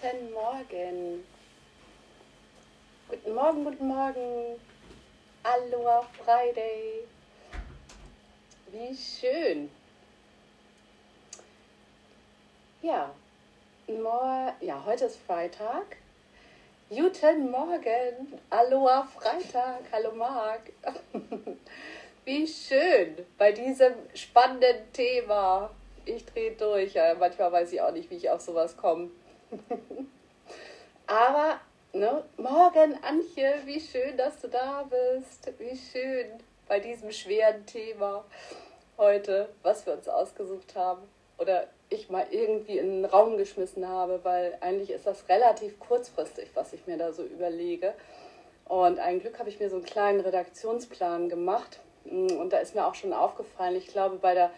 Guten Morgen. Guten Morgen, guten Morgen. Aloha Friday. Wie schön. Ja, Mor ja, heute ist Freitag. Guten Morgen. Aloha Freitag. Hallo Marc. Wie schön bei diesem spannenden Thema. Ich drehe durch. Manchmal weiß ich auch nicht, wie ich auf sowas komme. Aber, ne, morgen, Antje, wie schön, dass du da bist. Wie schön bei diesem schweren Thema heute, was wir uns ausgesucht haben. Oder ich mal irgendwie in den Raum geschmissen habe, weil eigentlich ist das relativ kurzfristig, was ich mir da so überlege. Und ein Glück habe ich mir so einen kleinen Redaktionsplan gemacht. Und da ist mir auch schon aufgefallen, ich glaube, bei der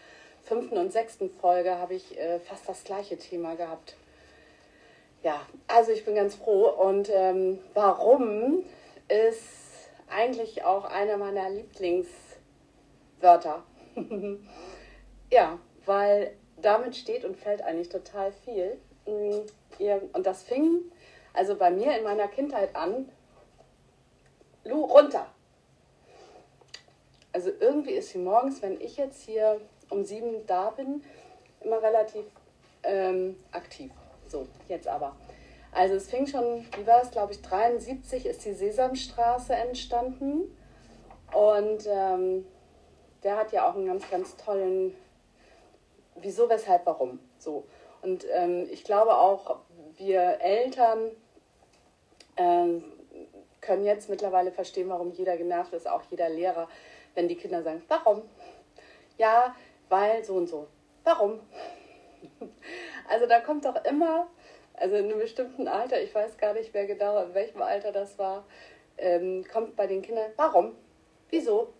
fünften und sechsten Folge habe ich äh, fast das gleiche Thema gehabt. Ja, also ich bin ganz froh. Und ähm, warum ist eigentlich auch einer meiner Lieblingswörter. ja, weil damit steht und fällt eigentlich total viel. Mm, und das fing also bei mir in meiner Kindheit an. Lu, runter! Also irgendwie ist sie morgens, wenn ich jetzt hier um sieben da bin, immer relativ ähm, aktiv. So, jetzt aber. Also es fing schon, wie war es, glaube ich, 73 ist die Sesamstraße entstanden. Und ähm, der hat ja auch einen ganz, ganz tollen Wieso, weshalb, warum. So. Und ähm, ich glaube auch, wir Eltern äh, können jetzt mittlerweile verstehen, warum jeder genervt ist, auch jeder Lehrer, wenn die Kinder sagen, warum? Ja, weil so und so. Warum? Also da kommt doch immer, also in einem bestimmten Alter, ich weiß gar nicht mehr genau, in welchem Alter das war, ähm, kommt bei den Kindern, warum? Wieso?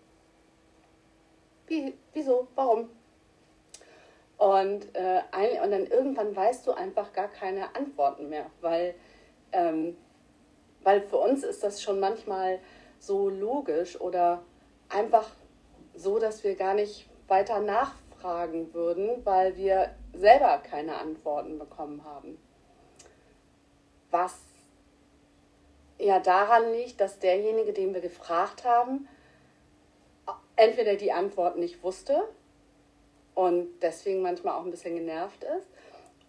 Wie, wieso? Warum? Und, äh, ein, und dann irgendwann weißt du einfach gar keine Antworten mehr, weil, ähm, weil für uns ist das schon manchmal so logisch oder einfach so, dass wir gar nicht weiter nachfragen fragen würden, weil wir selber keine Antworten bekommen haben. Was ja daran liegt, dass derjenige, den wir gefragt haben, entweder die Antwort nicht wusste und deswegen manchmal auch ein bisschen genervt ist,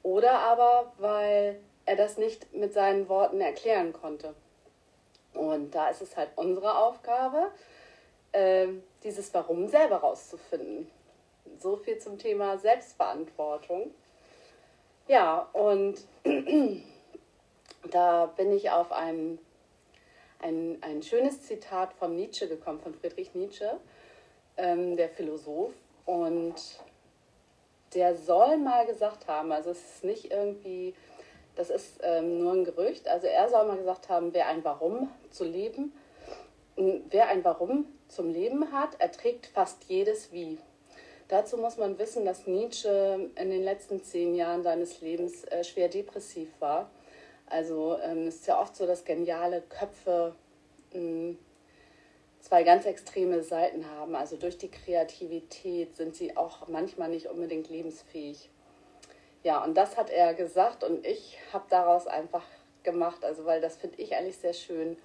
oder aber weil er das nicht mit seinen Worten erklären konnte. Und da ist es halt unsere Aufgabe, äh, dieses Warum selber rauszufinden. So viel zum Thema Selbstverantwortung. Ja, und da bin ich auf ein, ein, ein schönes Zitat von Nietzsche gekommen, von Friedrich Nietzsche, ähm, der Philosoph. Und der soll mal gesagt haben, also es ist nicht irgendwie, das ist ähm, nur ein Gerücht, also er soll mal gesagt haben, wer ein Warum zu leben, wer ein Warum zum Leben hat, erträgt fast jedes Wie. Dazu muss man wissen, dass Nietzsche in den letzten zehn Jahren seines Lebens äh, schwer depressiv war. Also ähm, es ist ja oft so, dass geniale Köpfe mh, hm, zwei ganz extreme Seiten haben. Also durch die Kreativität sind sie auch manchmal nicht unbedingt lebensfähig. Ja, und das hat er gesagt und ich habe daraus einfach gemacht, also weil das finde ich eigentlich sehr schön,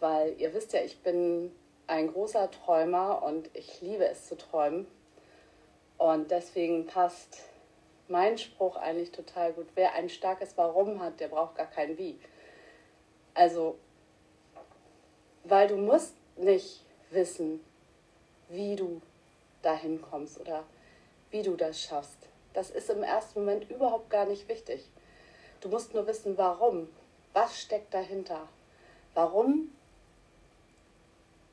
weil ihr wisst ja, ich bin ein großer Träumer und ich liebe es zu träumen. Und deswegen passt mein Spruch eigentlich total gut. Wer ein starkes Warum hat, der braucht gar kein Wie. Also, weil du musst nicht wissen, wie du dahin kommst oder wie du das schaffst. Das ist im ersten Moment überhaupt gar nicht wichtig. Du musst nur wissen, warum. Was steckt dahinter? Warum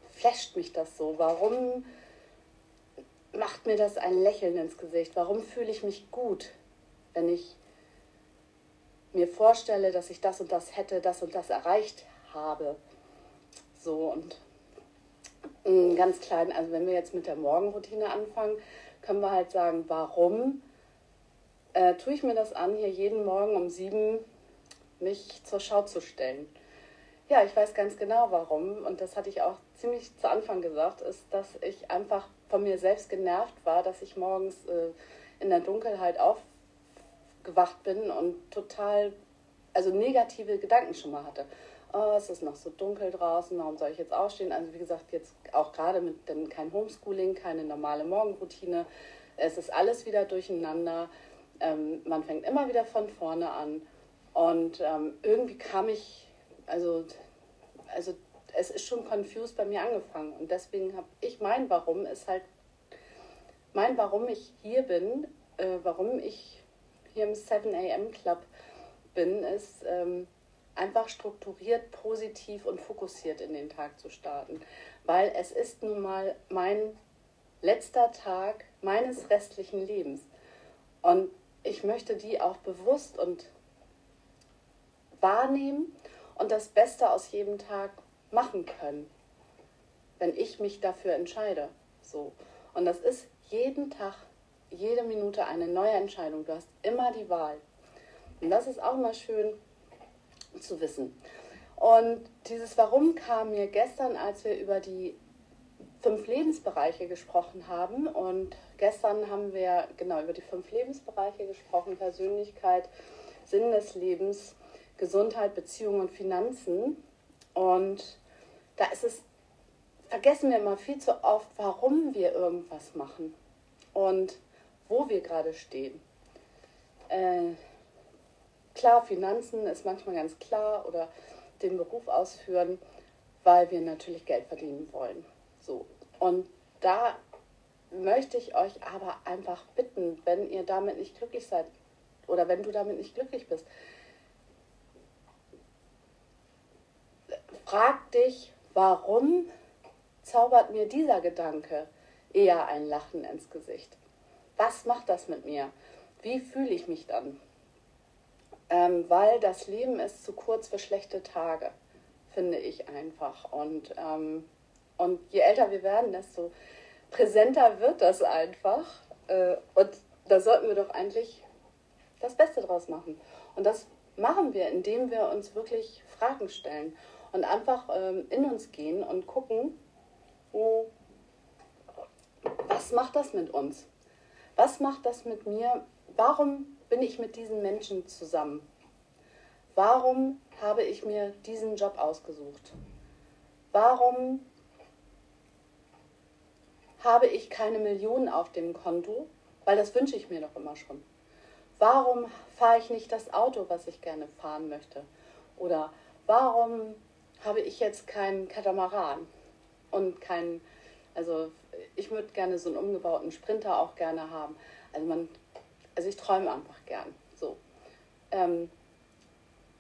flasht mich das so? Warum macht mir das ein Lächeln ins Gesicht? Warum fühle ich mich gut, wenn ich mir vorstelle, dass ich das und das hätte, das und das erreicht habe? So und ganz klein, also wenn wir jetzt mit der Morgenroutine anfangen, können wir halt sagen, warum äh, tue ich mir das an, hier jeden Morgen um sieben mich zur Schau zu stellen? Ja, ich weiß ganz genau warum und das hatte ich auch ziemlich zu Anfang gesagt, ist, dass ich einfach von mir selbst genervt war, dass ich morgens äh, in der Dunkelheit aufgewacht bin und total also negative Gedanken schon mal hatte. Oh, es ist noch so dunkel draußen, warum soll ich jetzt aufstehen? Also wie gesagt, jetzt auch gerade mit denn kein Homeschooling, keine normale Morgenroutine. Es ist alles wieder durcheinander. Ähm, man fängt immer wieder von vorne an. Und ähm, irgendwie kam ich, also, also es ist schon confused bei mir angefangen. Und deswegen habe ich mein Warum ist halt, mein Warum ich hier bin, äh, warum ich hier im 7 AM Club bin, ist ähm, einfach strukturiert, positiv und fokussiert in den Tag zu starten. Weil es ist nun mal mein letzter Tag meines restlichen Lebens. Und ich möchte die auch bewusst und wahrnehmen und das Beste aus jedem Tag machen können, wenn ich mich dafür entscheide. So. Und das ist jeden Tag, jede Minute eine neue Entscheidung. Du hast immer die Wahl. Und das ist auch mal schön zu wissen. Und dieses Warum kam mir gestern, als wir über die fünf Lebensbereiche gesprochen haben. Und gestern haben wir genau über die fünf Lebensbereiche gesprochen: Persönlichkeit, Sinn des Lebens, Gesundheit, Beziehungen und Finanzen. Und da ist es, vergessen wir immer viel zu oft, warum wir irgendwas machen und wo wir gerade stehen. Äh, klar, Finanzen ist manchmal ganz klar oder den Beruf ausführen, weil wir natürlich Geld verdienen wollen. So. Und da möchte ich euch aber einfach bitten, wenn ihr damit nicht glücklich seid oder wenn du damit nicht glücklich bist, frag dich, warum zaubert mir dieser Gedanke eher ein Lachen ins Gesicht? Was macht das mit mir? Wie fühle ich mich dann? Ähm, weil das Leben ist zu kurz für schlechte Tage, finde ich einfach. Und ähm, und je älter wir werden, desto präsenter wird das einfach. Äh, und da sollten wir doch eigentlich das Beste draus machen. Und das machen wir, indem wir uns wirklich Fragen stellen und einfach ähm, in uns gehen und gucken, was macht das mit uns? Was macht das mit mir? Warum bin ich mit diesen Menschen zusammen? Warum habe ich mir diesen Job ausgesucht? Warum habe ich keine Millionen auf dem Konto, weil das wünsche ich mir doch immer schon. Warum fahre ich nicht das Auto, was ich gerne fahren möchte? Oder warum habe ich jetzt keinen Katamaran und keinen, also ich würde gerne so einen umgebauten Sprinter auch gerne haben. Also man, also ich träume einfach gern. So. Ähm,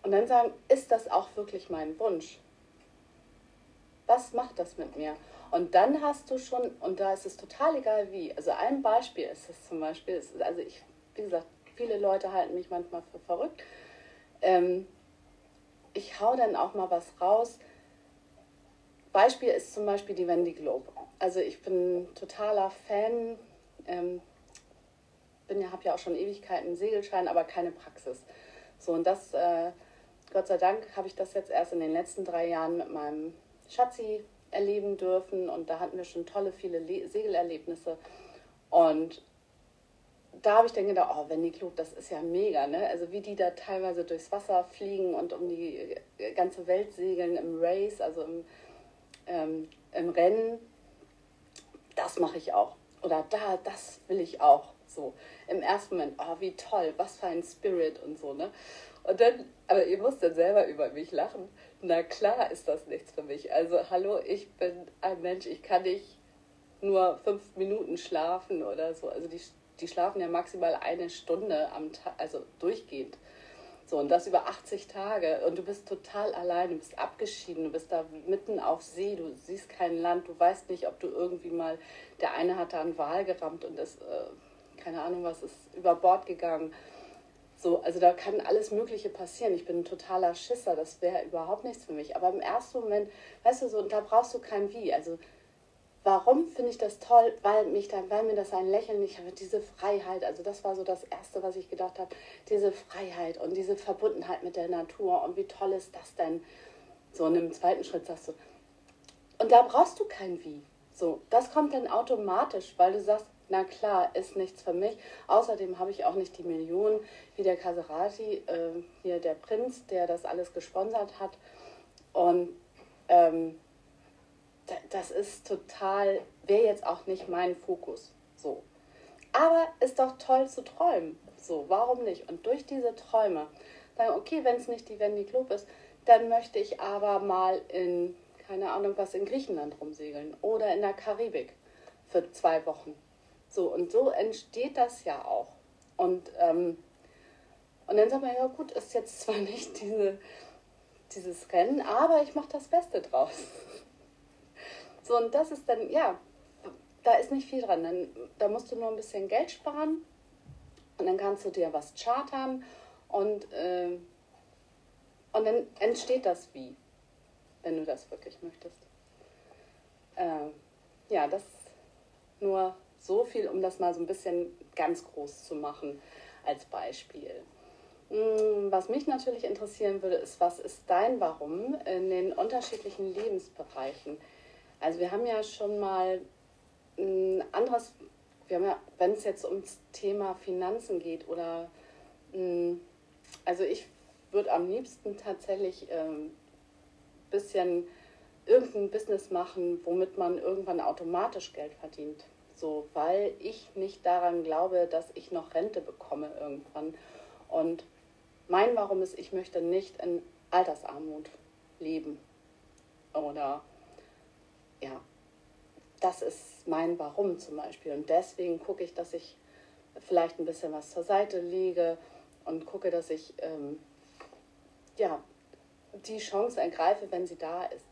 und dann sagen, ist das auch wirklich mein Wunsch? Was macht das mit mir? Und dann hast du schon, und da ist es total egal wie, also ein Beispiel ist es zum Beispiel, ist, also ich, wie gesagt, viele Leute halten mich manchmal für verrückt. Ähm, ich hau dann auch mal was raus. Beispiel ist zum Beispiel die Wendy Globe. Also ich bin totaler Fan, ähm, bin ja, habe ja auch schon Ewigkeiten einen Segelschein, aber keine Praxis. So und das, äh, Gott sei Dank, habe ich das jetzt erst in den letzten drei Jahren mit meinem Schatzi erleben dürfen und da hatten wir schon tolle, viele Le Segelerlebnisse. Und da habe ich dann gedacht, oh, Wendy Klug, das ist ja mega, ne? Also wie die da teilweise durchs Wasser fliegen und um die ganze Welt segeln im Race, also im, ähm, im Rennen, das mache ich auch. Oder da, das will ich auch. So, im ersten Moment, oh, wie toll, was für ein Spirit und so, ne? Und dann, aber ihr müsst dann selber über mich lachen. Na klar ist das nichts für mich. Also hallo, ich bin ein Mensch, ich kann nicht nur fünf Minuten schlafen oder so. Also die, die schlafen ja maximal eine Stunde am Tag, also durchgehend. So, und das über 80 Tage. Und du bist total allein, du bist abgeschieden, du bist da mitten auf See, du siehst kein Land, du weißt nicht, ob du irgendwie mal, der eine hat da einen Wal gerammt und ist, äh, keine Ahnung was, ist über Bord gegangen. So, also da kann alles Mögliche passieren. Ich bin ein totaler Schisser, das wäre überhaupt nichts für mich. Aber im ersten Moment, weißt du, so, da brauchst du kein Wie. Also warum finde ich das toll? Weil mich dann, weil mir das ein Lächeln, ich habe diese Freiheit, also das war so das Erste, was ich gedacht habe, diese Freiheit und diese Verbundenheit mit der Natur und wie toll ist das denn? So, und im zweiten Schritt sagst du, und da brauchst du kein Wie. So, das kommt dann automatisch, weil du sagst, na klar, ist nichts für mich. Außerdem habe ich auch nicht die Millionen wie der Caserati, äh, hier der Prinz, der das alles gesponsert hat. Und ähm, das ist total, wäre jetzt auch nicht mein Fokus. So. Aber ist doch toll zu träumen. So, warum nicht? Und durch diese Träume, dann, okay, wenn es nicht die Wendy Globe ist, dann möchte ich aber mal in, keine Ahnung was, in Griechenland rumsegeln oder in der Karibik für zwei Wochen. So, und so entsteht das ja auch. Und, ähm, und dann sagt man, ja gut, ist jetzt zwar nicht diese, dieses Rennen, aber ich mache das Beste draus. So, und das ist dann, ja, da ist nicht viel dran. Dann, da musst du nur ein bisschen Geld sparen und dann kannst du dir was chartern und, äh, und dann entsteht das wie, wenn du das wirklich möchtest. Äh, ja, das nur so viel, um das mal so ein bisschen ganz groß zu machen als Beispiel. Hm, was mich natürlich interessieren würde, ist, was ist dein Warum in den unterschiedlichen Lebensbereichen? Also wir haben ja schon mal ein anderes, wir haben ja, wenn es jetzt ums Thema Finanzen geht oder, hm, also ich würde am liebsten tatsächlich ein ähm, bisschen irgendein Business machen, womit man irgendwann automatisch Geld verdient. So, weil ich nicht daran glaube, dass ich noch Rente bekomme irgendwann. Und mein Warum ist, ich möchte nicht in Altersarmut leben. Oder ja, das ist mein Warum zum Beispiel. Und deswegen gucke ich, dass ich vielleicht ein bisschen was zur Seite lege und gucke, dass ich ähm, ja, die Chance ergreife, wenn sie da ist.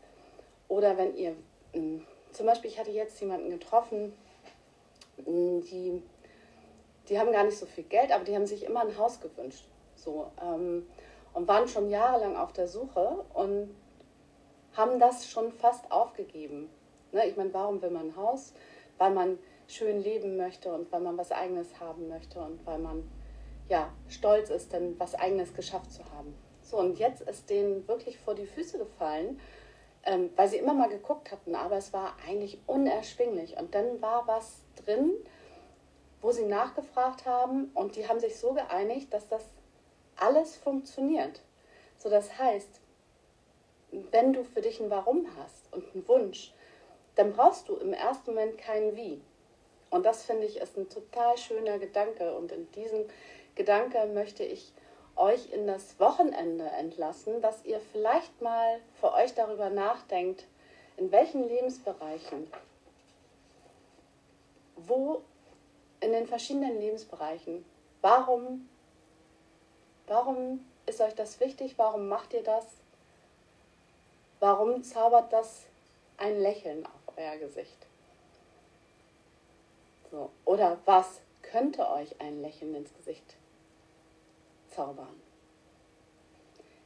Oder wenn ihr, ähm, zum Beispiel, ich hatte jetzt jemanden getroffen, ähm, die, die haben gar nicht so viel Geld, aber die haben sich immer ein Haus gewünscht. So, ähm, und waren schon jahrelang auf der Suche und haben das schon fast aufgegeben. Ne? Ich meine, warum will man ein Haus? Weil man schön leben möchte und weil man was Eigenes haben möchte und weil man ja stolz ist, dann was Eigenes geschafft zu haben. So, und jetzt ist denen wirklich vor die Füße gefallen, ähm, weil sie immer mal geguckt hatten, aber es war eigentlich unerschwinglich. Und dann war was drin, wo sie nachgefragt haben und die haben sich so geeinigt, dass das alles funktioniert. So, das heißt, wenn du für dich ein Warum hast und einen Wunsch, dann brauchst du im ersten Moment kein Wie. Und das finde ich ist ein total schöner Gedanke. Und in diesem Gedanke möchte ich euch in das Wochenende entlassen, dass ihr vielleicht mal für euch darüber nachdenkt, in welchen Lebensbereichen, wo in den verschiedenen Lebensbereichen, warum, warum ist euch das wichtig, warum macht ihr das, warum zaubert das ein Lächeln auf euer Gesicht? So. Oder was könnte euch ein Lächeln ins Gesicht zaubern?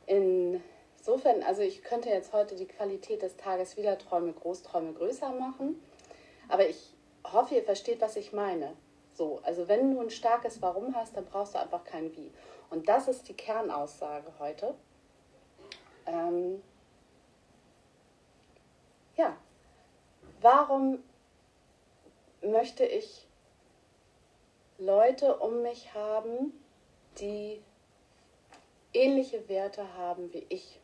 Insofern, also ich könnte jetzt heute die Qualität des Tages wieder Träume, Großträume größer machen, aber ich hoffe, ihr versteht, was ich meine. So, also wenn du ein starkes Warum hast, dann brauchst du einfach kein Wie. Und das ist die Kernaussage heute. Ähm, ja, warum möchte ich Leute um mich haben, die ähnliche Werte haben wie ich,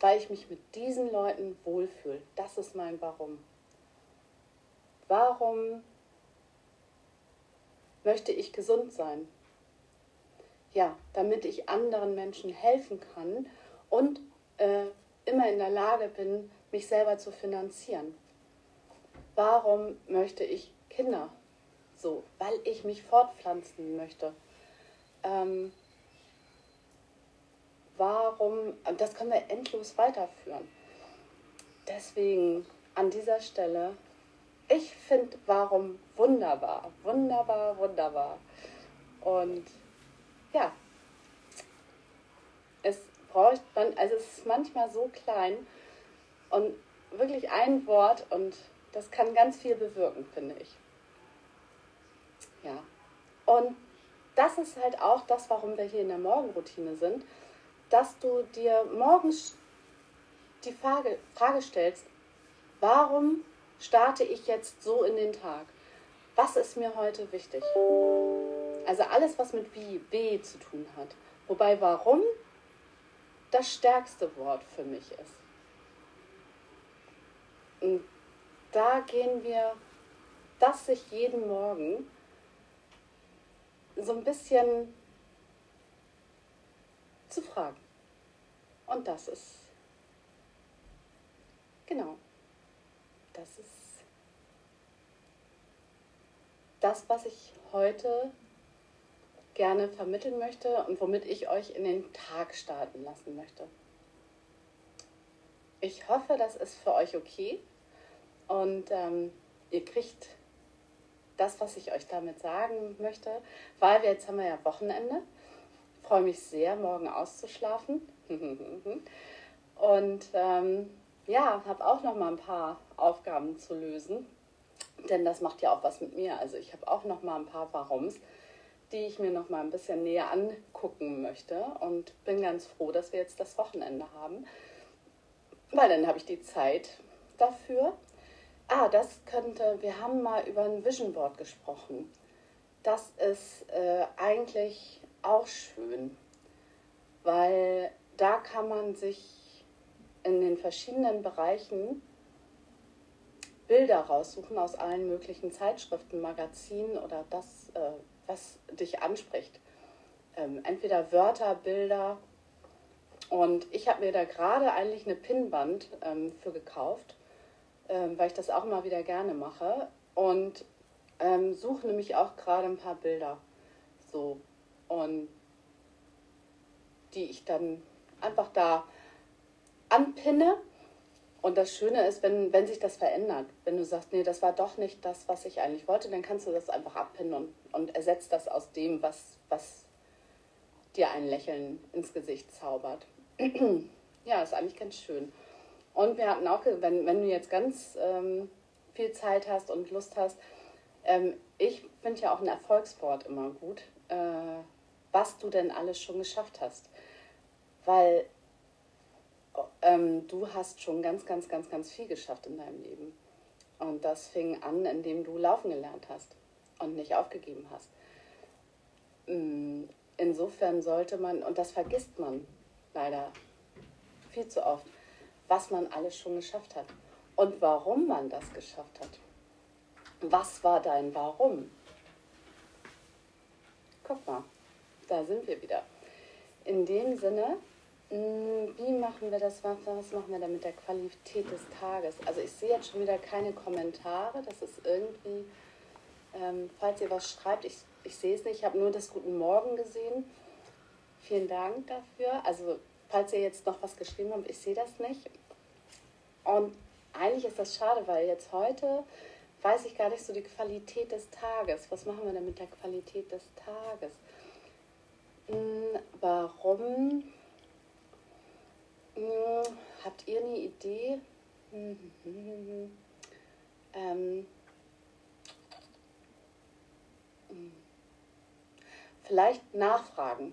weil ich mich mit diesen Leuten wohlfühle. Das ist mein Warum. Warum möchte ich gesund sein? Ja, damit ich anderen Menschen helfen kann und äh, immer in der Lage bin, mich selber zu finanzieren. Warum möchte ich Kinder? So, weil ich mich fortpflanzen möchte. Ähm, warum, das können wir endlos weiterführen. Deswegen an dieser Stelle, ich finde warum wunderbar, wunderbar, wunderbar. Und ja, es braucht man, also es ist manchmal so klein und wirklich ein Wort und das kann ganz viel bewirken, finde ich. Ja. Und das ist halt auch das, warum wir hier in der Morgenroutine sind, dass du dir morgens die Frage, Frage stellst, warum starte ich jetzt so in den Tag? was ist mir heute wichtig? Also alles, was mit wie, B zu tun hat. Wobei warum das stärkste Wort für mich ist. Und da gehen wir, das sich jeden Morgen so ein bisschen zu fragen. Und das ist, genau, das ist das, was ich heute gerne vermitteln möchte und womit ich euch in den Tag starten lassen möchte. Ich hoffe, das ist für euch okay und ähm, ihr kriegt das, was ich euch damit sagen möchte, weil wir jetzt haben wir ja Wochenende. Ich freue mich sehr, morgen auszuschlafen. und ähm, ja, habe auch noch mal ein paar Aufgaben zu lösen, denn das macht ja auch was mit mir. Also ich habe auch noch mal ein paar Warums, die ich mir noch mal ein bisschen näher angucken möchte und bin ganz froh, dass wir jetzt das Wochenende haben, weil dann habe ich die Zeit dafür Ah, das könnte, wir haben mal über ein Vision Board gesprochen. Das ist äh, eigentlich auch schön, weil da kann man sich in den verschiedenen Bereichen Bilder raussuchen aus allen möglichen Zeitschriften, Magazinen oder das, äh, was dich anspricht. Ähm, entweder Wörter, Bilder. Und ich habe mir da gerade eigentlich eine Pinnwand ähm, für gekauft ähm, weil ich das auch mal wieder gerne mache. Und ähm, suche nämlich auch gerade ein paar Bilder. So. Und die ich dann einfach da anpinne. Und das Schöne ist, wenn, wenn sich das verändert, wenn du sagst, nee, das war doch nicht das, was ich eigentlich wollte, dann kannst du das einfach abpinnen und, und ersetzt das aus dem, was, was dir ein Lächeln ins Gesicht zaubert. ja, ist eigentlich ganz schön. Und wir hatten auch, wenn, wenn du jetzt ganz ähm, viel Zeit hast und Lust hast, ähm, ich finde ja auch ein Erfolgswort immer gut, äh, was du denn alles schon geschafft hast. Weil ähm, du hast schon ganz, ganz, ganz, ganz viel geschafft in deinem Leben. Und das fing an, indem du laufen gelernt hast und nicht aufgegeben hast. Mm, insofern sollte man, und das vergisst man leider viel zu oft, was man alles schon geschafft hat und warum man das geschafft hat. Was war dein Warum? Guck mal, da sind wir wieder. In dem Sinne, hm, wie machen wir das? Was machen wir da mit der Qualität des Tages? Also ich sehe jetzt schon wieder keine Kommentare. Das ist irgendwie, ähm, falls ihr was schreibt, ich, ich sehe es nicht. Ich habe nur das Guten Morgen gesehen. Vielen Dank dafür. Also falls ihr jetzt noch was geschrieben habt, ich sehe das nicht. Und eigentlich ist das schade, weil jetzt heute weiß ich gar nicht so die Qualität des Tages. Was machen wir denn mit der Qualität des Tages? Hm, warum? Hm, habt ihr eine Idee? Hm, ähm, vielleicht nachfragen.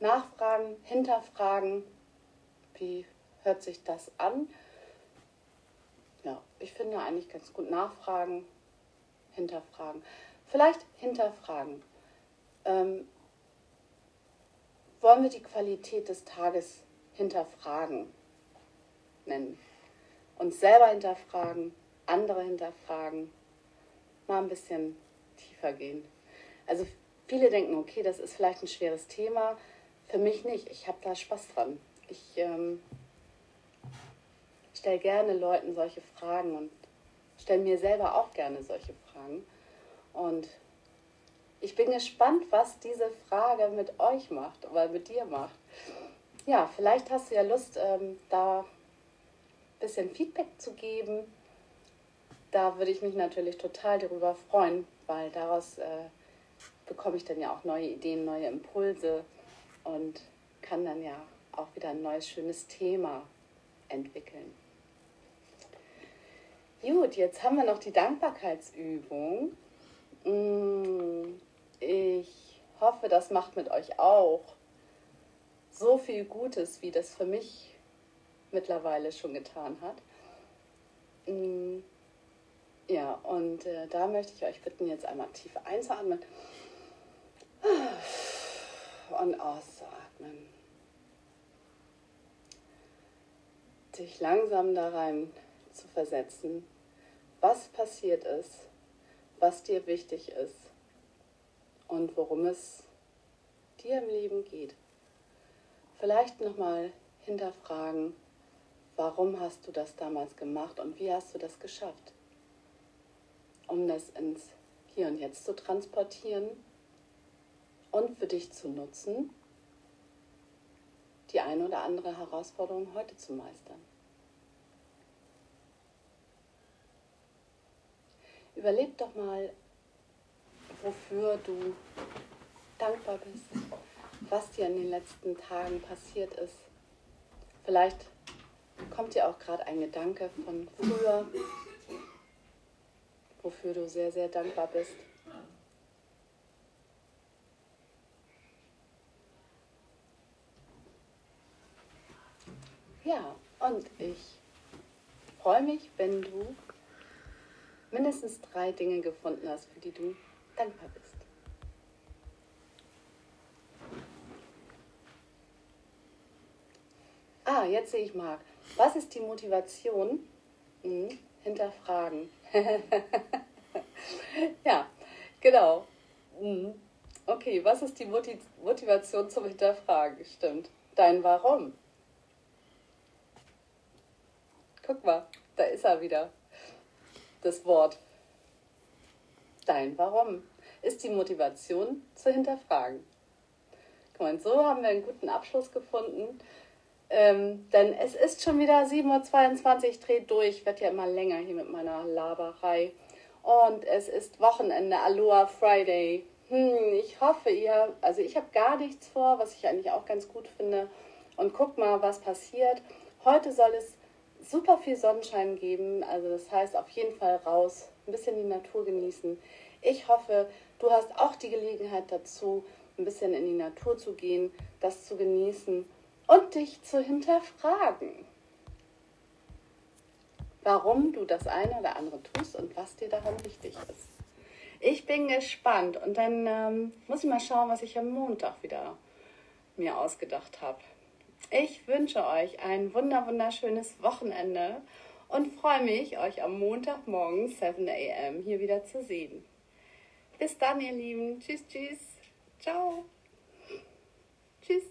Nachfragen, hinterfragen. Wie hört sich das an? Ja, ich finde eigentlich ganz gut nachfragen, hinterfragen. Vielleicht hinterfragen. Ähm, wollen wir die Qualität des Tages hinterfragen nennen? Uns selber hinterfragen, andere hinterfragen, mal ein bisschen tiefer gehen. Also viele denken, okay, das ist vielleicht ein schweres Thema. Für mich nicht. Ich habe da Spaß dran. Ich ähm, stelle gerne Leuten solche Fragen und stelle mir selber auch gerne solche Fragen. Und ich bin gespannt, was diese Frage mit euch macht oder mit dir macht. Ja, vielleicht hast du ja Lust, ähm, da ein bisschen Feedback zu geben. Da würde ich mich natürlich total darüber freuen, weil daraus äh, bekomme ich dann ja auch neue Ideen, neue Impulse und kann dann ja auch wieder ein neues, schönes Thema entwickeln. Gut, jetzt haben wir noch die Dankbarkeitsübung. Mm, ich hoffe, das macht mit euch auch so viel Gutes, wie das für mich mittlerweile schon getan hat. Mm, Ja, und äh, da möchte ich euch bitten, jetzt einmal tief einzuatmen und auszuatmen. Dich langsam da rein zu versetzen, was passiert ist, was dir wichtig ist und worum es dir im Leben geht. Vielleicht nochmal hinterfragen, warum hast du das damals gemacht und wie hast du das geschafft? Um das ins Hier und Jetzt zu transportieren und für dich zu nutzen, die eine oder andere Herausforderung heute zu meistern. Überleg doch mal, wofür du dankbar bist, was dir in den letzten Tagen passiert ist. Vielleicht kommt dir auch gerade ein Gedanke von früher, wofür du sehr, sehr dankbar bist. Ja, und ich freue mich, wenn du mindestens drei Dinge gefunden hast, für die du dankbar bist. Ah, jetzt sehe ich Marc. Was ist die Motivation? Hm, hinterfragen. ja, genau. Hm. Okay, was ist die Motiv Motivation zum Hinterfragen? Stimmt. Dein Warum. Guck mal, da ist er wieder. Das Wort. Dein Warum ist die Motivation zu hinterfragen. Und so haben wir einen guten Abschluss gefunden. Ähm, denn es ist schon wieder 7.22 Uhr, ich drehe durch, werde ja immer länger hier mit meiner Laberei. Und es ist Wochenende, Aloha Friday. Hm, ich hoffe, ihr, also ich habe gar nichts vor, was ich eigentlich auch ganz gut finde. Und guck mal, was passiert. Heute soll es super viel Sonnenschein geben. Also das heißt auf jeden Fall raus, ein bisschen die Natur genießen. Ich hoffe, du hast auch die Gelegenheit dazu, ein bisschen in die Natur zu gehen, das zu genießen und dich zu hinterfragen, warum du das eine oder andere tust und was dir daran wichtig ist. Ich bin gespannt und dann ähm, muss ich mal schauen, was ich am Montag wieder mir ausgedacht habe. Ich wünsche euch ein wunder wunderschönes Wochenende und freue mich, euch am Montagmorgen 7 a.m. hier wieder zu sehen. Bis dann, ihr Lieben. Tschüss, tschüss. Ciao. Tschüss.